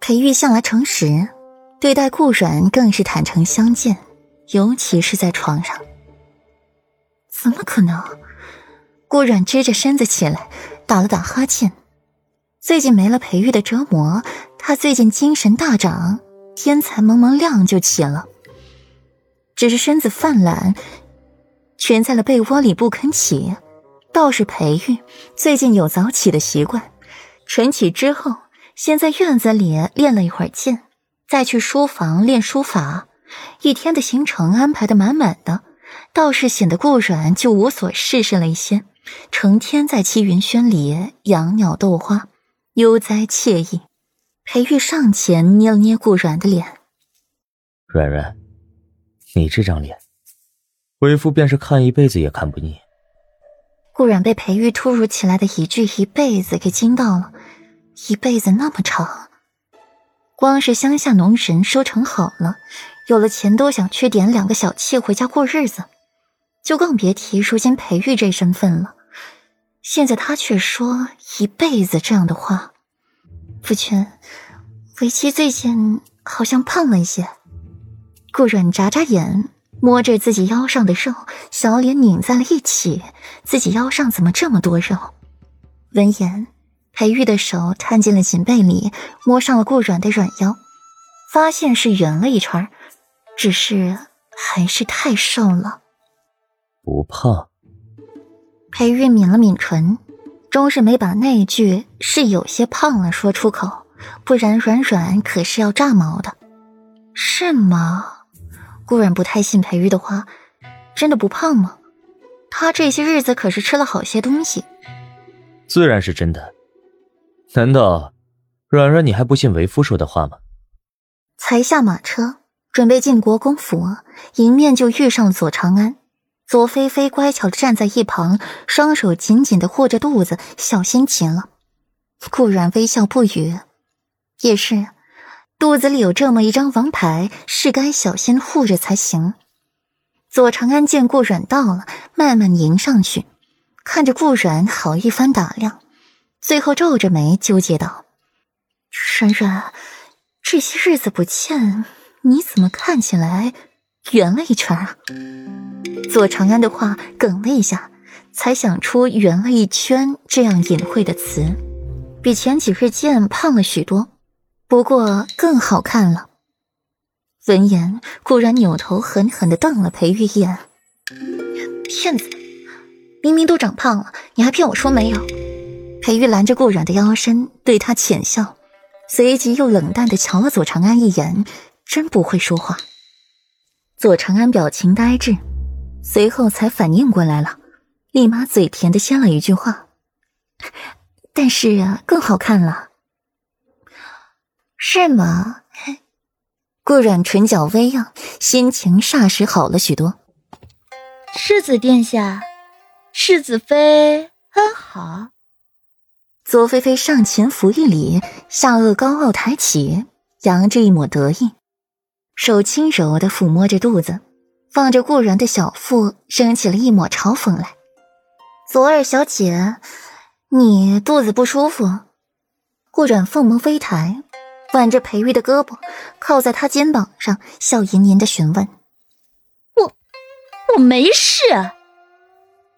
裴玉向来诚实，对待顾阮更是坦诚相见，尤其是在床上。怎么可能？顾阮支着身子起来，打了打哈欠。最近没了裴玉的折磨，他最近精神大涨，天才蒙蒙亮就起了。只是身子泛懒，蜷在了被窝里不肯起。倒是裴玉最近有早起的习惯，晨起之后，先在院子里练了一会儿剑，再去书房练书法，一天的行程安排的满满的，倒是显得顾软就无所事事了一些，成天在七云轩里养鸟逗花，悠哉惬意。裴玉上前捏了捏顾软的脸，软软。你这张脸，为夫便是看一辈子也看不腻。顾然被裴玉突如其来的一句“一辈子”给惊到了，一辈子那么长，光是乡下农神收成好了，有了钱都想去点两个小妾回家过日子，就更别提如今裴玉这身份了。现在他却说“一辈子”这样的话，夫君，为妻最近好像胖了一些。顾阮眨眨眼，摸着自己腰上的肉，小脸拧在了一起。自己腰上怎么这么多肉？闻言，裴玉的手探进了锦被里，摸上了顾软的软腰，发现是圆了一圈，只是还是太瘦了。不胖。裴玉抿了抿唇，终是没把那句“是有些胖了”说出口，不然软软可是要炸毛的。是吗？顾软不太信裴玉的话，真的不胖吗？他这些日子可是吃了好些东西。自然是真的。难道软软你还不信为夫说的话吗？才下马车，准备进国公府，迎面就遇上左长安。左菲菲乖巧的站在一旁，双手紧紧的护着肚子，小心极了。顾然微笑不语，也是。肚子里有这么一张王牌，是该小心护着才行。左长安见顾阮到了，慢慢迎上去，看着顾阮好一番打量，最后皱着眉纠结道：“软软，这些日子不见，你怎么看起来圆了一圈啊？”左长安的话哽了一下，才想出“圆了一圈”这样隐晦的词，比前几日见胖了许多。不过更好看了。闻言，顾然扭头狠狠的瞪了裴玉一眼：“骗子！明明都长胖了，你还骗我说没有？”裴玉拦着顾然的腰身，对他浅笑，随即又冷淡的瞧了左长安一眼，真不会说话。左长安表情呆滞，随后才反应过来了，立马嘴甜的先了一句话：“但是啊更好看了。”是吗？顾阮唇角微扬，心情霎时好了许多。世子殿下，世子妃安好。左菲菲上前扶一礼，下颚高傲抬起，扬着一抹得意，手轻柔的抚摸着肚子，望着顾然的小腹，升起了一抹嘲讽来。左二小姐，你肚子不舒服？顾然凤眸微抬。挽着裴玉的胳膊，靠在他肩膀上，笑吟吟的询问：“我我没事。”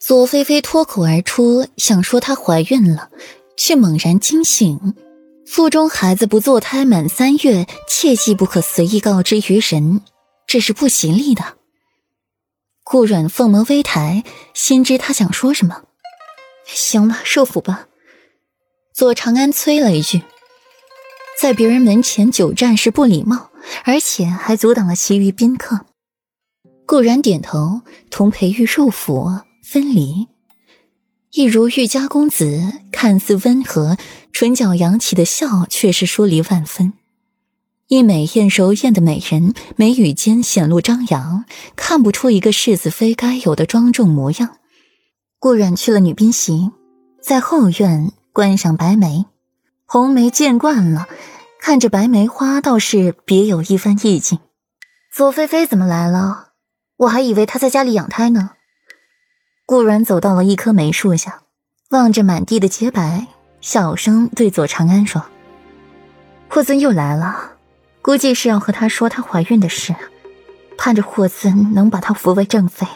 左菲菲脱口而出，想说她怀孕了，却猛然惊醒，腹中孩子不坐胎满三月，切记不可随意告知于人，这是不吉利的。顾软凤眸微抬，心知他想说什么。行了，受府吧。左长安催了一句。在别人门前久站是不礼貌，而且还阻挡了其余宾客。顾然点头，同裴玉入府分离。一如玉家公子，看似温和，唇角扬起的笑却是疏离万分。一美艳柔艳的美人，眉宇间显露张扬，看不出一个世子妃该有的庄重模样。顾然去了女宾席，在后院观赏白梅。红梅见惯了，看着白梅花倒是别有一番意境。左菲菲怎么来了？我还以为她在家里养胎呢。顾然走到了一棵梅树下，望着满地的洁白，小声对左长安说：“霍尊又来了，估计是要和他说她怀孕的事，盼着霍尊能把她扶为正妃。